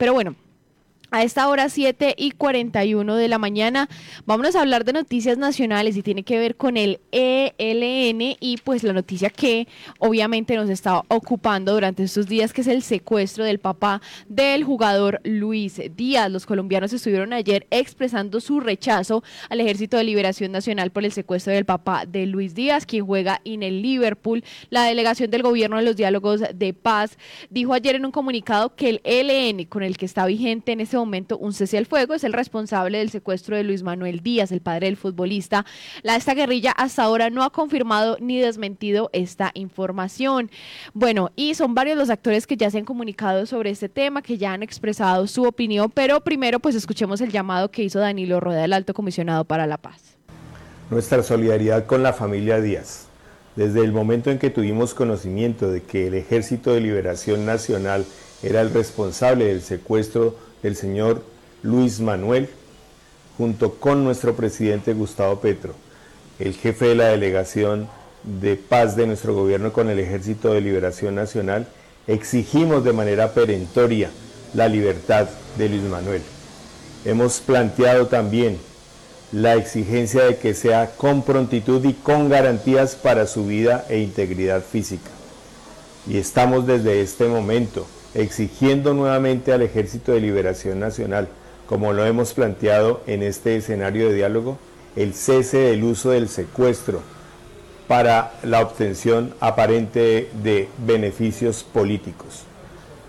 Pero bueno, a esta hora 7 y 41 de la mañana vámonos a hablar de noticias nacionales y tiene que ver con el ELN y pues la noticia que obviamente nos está ocupando durante estos días que es el secuestro del papá del jugador Luis Díaz. Los colombianos estuvieron ayer expresando su rechazo al Ejército de Liberación Nacional por el secuestro del papá de Luis Díaz, quien juega en el Liverpool. La delegación del gobierno de los diálogos de paz dijo ayer en un comunicado que el ELN con el que está vigente en ese momento un cese al fuego, es el responsable del secuestro de Luis Manuel Díaz, el padre del futbolista. La, esta guerrilla hasta ahora no ha confirmado ni desmentido esta información. Bueno, y son varios los actores que ya se han comunicado sobre este tema, que ya han expresado su opinión, pero primero pues escuchemos el llamado que hizo Danilo Rueda, el alto comisionado para la paz. Nuestra solidaridad con la familia Díaz. Desde el momento en que tuvimos conocimiento de que el Ejército de Liberación Nacional era el responsable del secuestro el señor Luis Manuel, junto con nuestro presidente Gustavo Petro, el jefe de la delegación de paz de nuestro gobierno con el Ejército de Liberación Nacional, exigimos de manera perentoria la libertad de Luis Manuel. Hemos planteado también la exigencia de que sea con prontitud y con garantías para su vida e integridad física. Y estamos desde este momento exigiendo nuevamente al Ejército de Liberación Nacional, como lo hemos planteado en este escenario de diálogo, el cese del uso del secuestro para la obtención aparente de beneficios políticos.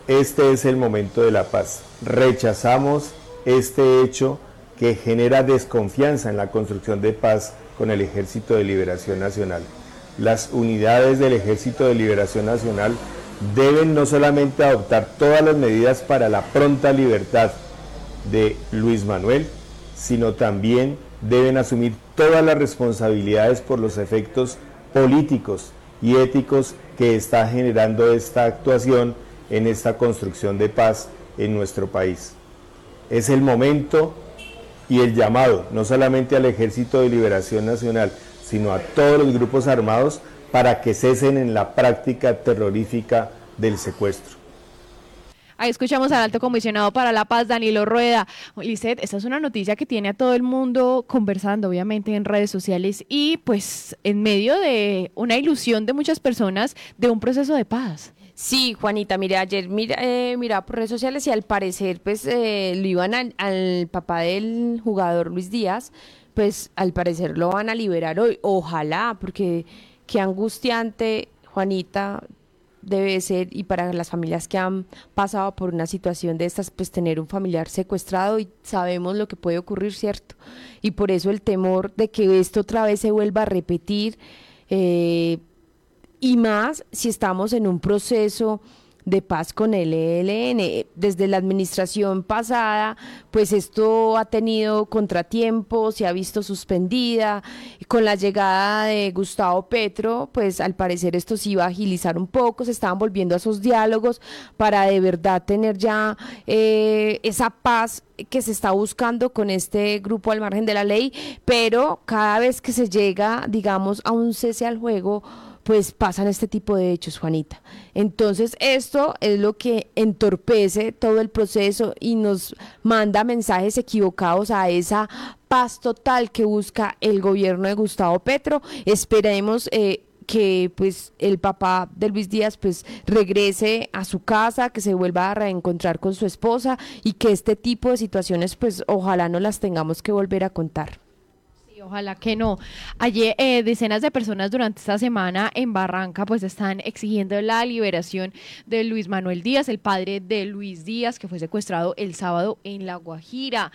Este es el momento de la paz. Rechazamos este hecho que genera desconfianza en la construcción de paz con el Ejército de Liberación Nacional. Las unidades del Ejército de Liberación Nacional deben no solamente adoptar todas las medidas para la pronta libertad de Luis Manuel, sino también deben asumir todas las responsabilidades por los efectos políticos y éticos que está generando esta actuación en esta construcción de paz en nuestro país. Es el momento y el llamado, no solamente al Ejército de Liberación Nacional, sino a todos los grupos armados para que cesen en la práctica terrorífica del secuestro. Ahí escuchamos al alto comisionado para la paz, Danilo Rueda. Lisset, esta es una noticia que tiene a todo el mundo conversando, obviamente, en redes sociales y pues en medio de una ilusión de muchas personas de un proceso de paz. Sí, Juanita, mire, ayer mira, eh, mira por redes sociales y al parecer pues eh, lo iban al, al papá del jugador Luis Díaz, pues al parecer lo van a liberar hoy. Ojalá, porque qué angustiante, Juanita, debe ser y para las familias que han pasado por una situación de estas, pues tener un familiar secuestrado y sabemos lo que puede ocurrir, ¿cierto? Y por eso el temor de que esto otra vez se vuelva a repetir eh, y más si estamos en un proceso de paz con el ELN. Desde la administración pasada, pues esto ha tenido contratiempos, se ha visto suspendida. Con la llegada de Gustavo Petro, pues al parecer esto se iba a agilizar un poco, se estaban volviendo a esos diálogos para de verdad tener ya eh, esa paz que se está buscando con este grupo al margen de la ley, pero cada vez que se llega, digamos, a un cese al juego, pues pasan este tipo de hechos, Juanita. Entonces, esto es lo que entorpece todo el proceso y nos manda mensajes equivocados a esa paz total que busca el gobierno de Gustavo Petro. Esperemos eh, que pues el papá de Luis Díaz pues regrese a su casa, que se vuelva a reencontrar con su esposa y que este tipo de situaciones pues ojalá no las tengamos que volver a contar ojalá que no. Ayer eh, decenas de personas durante esta semana en Barranca pues están exigiendo la liberación de Luis Manuel Díaz, el padre de Luis Díaz, que fue secuestrado el sábado en La Guajira.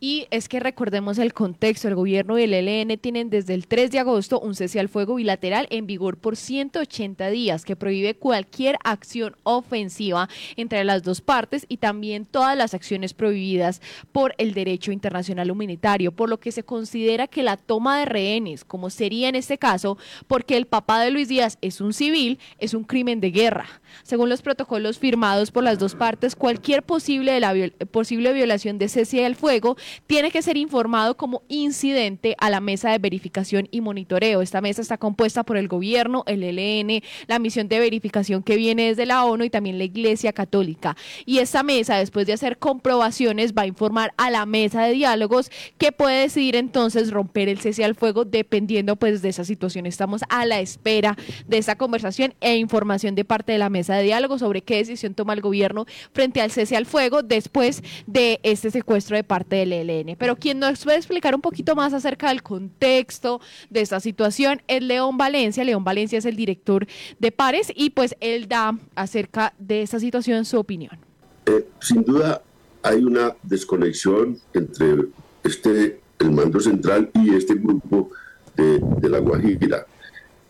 Y es que recordemos el contexto, el gobierno y el ELN tienen desde el 3 de agosto un cese al fuego bilateral en vigor por 180 días que prohíbe cualquier acción ofensiva entre las dos partes y también todas las acciones prohibidas por el derecho internacional humanitario, por lo que se considera que la la toma de rehenes, como sería en este caso, porque el papá de Luis Díaz es un civil, es un crimen de guerra. Según los protocolos firmados por las dos partes, cualquier posible, de la posible violación de cese al fuego tiene que ser informado como incidente a la mesa de verificación y monitoreo. Esta mesa está compuesta por el gobierno, el ELN, la misión de verificación que viene desde la ONU y también la Iglesia Católica. Y esta mesa, después de hacer comprobaciones, va a informar a la mesa de diálogos que puede decidir entonces romper el cese al fuego dependiendo pues de esa situación. Estamos a la espera de esa conversación e información de parte de la mesa de diálogo sobre qué decisión toma el gobierno frente al cese al fuego después de este secuestro de parte del ELN. Pero quien nos puede explicar un poquito más acerca del contexto de esta situación es León Valencia. León Valencia es el director de Pares y pues él da acerca de esta situación su opinión. Eh, sin duda hay una desconexión entre este el mando central y este grupo de, la Guajira.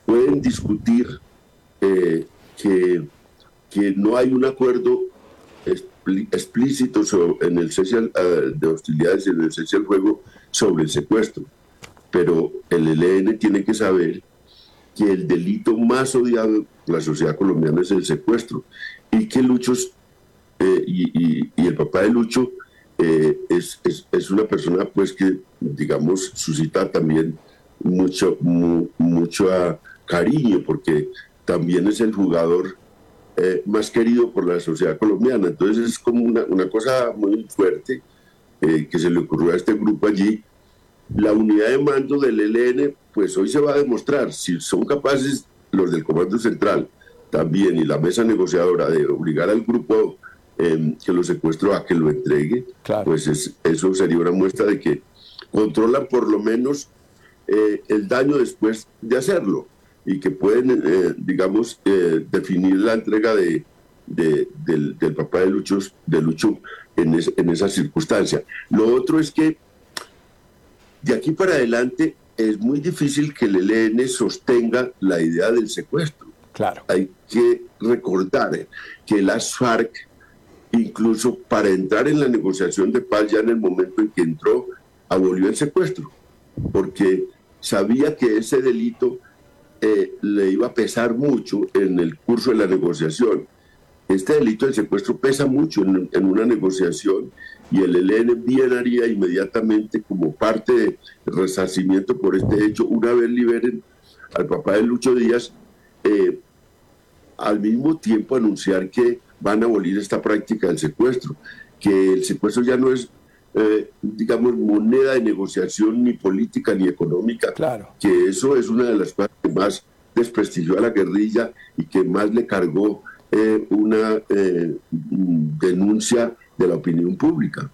Pueden discutir eh, que, que no hay un acuerdo explícito en el cese eh, de hostilidades y en el cese al fuego sobre el secuestro. Pero el ELN tiene que saber que el delito más odiado por la sociedad colombiana es el secuestro y que Luchos eh, y, el papá de Lucho eh, es, es, una persona pues que digamos suscita también mucho mucho cariño porque también es el jugador eh, más querido por la sociedad colombiana. Entonces es como una, una cosa muy fuerte eh, que se le ocurrió a este grupo allí. La unidad de mando del ELN, pues hoy se va a demostrar si son capaces los del Comando Central también y la mesa negociadora de obligar al grupo em, que lo secuestró a que lo entregue, pues eso sería una muestra de que controlan por lo menos eh, el daño después de hacerlo y que pueden, eh, digamos, eh, definir la entrega de, del, papá de Lucho, de Lucho en, en esa circunstancia. Lo otro es que de aquí para adelante es muy difícil que el ELN sostenga la idea del secuestro. Claro. Hay que recordar que las FARC, incluso para entrar en la negociación de paz, ya en el momento en que entró, abolió el secuestro, porque sabía que ese delito eh, le iba a pesar mucho en el curso de la negociación. Este delito del secuestro pesa mucho en, una negociación y el ELN bien haría inmediatamente como parte del resarcimiento por este hecho, una vez liberen al papá de Lucho Díaz, eh, al mismo tiempo anunciar que van a abolir esta práctica del secuestro, que el secuestro ya no es eh, digamos, moneda de negociación ni política ni económica. Claro. Que eso es una de las cosas que más desprestigió a la guerrilla y que más le cargó eh, una eh, denuncia de la opinión pública.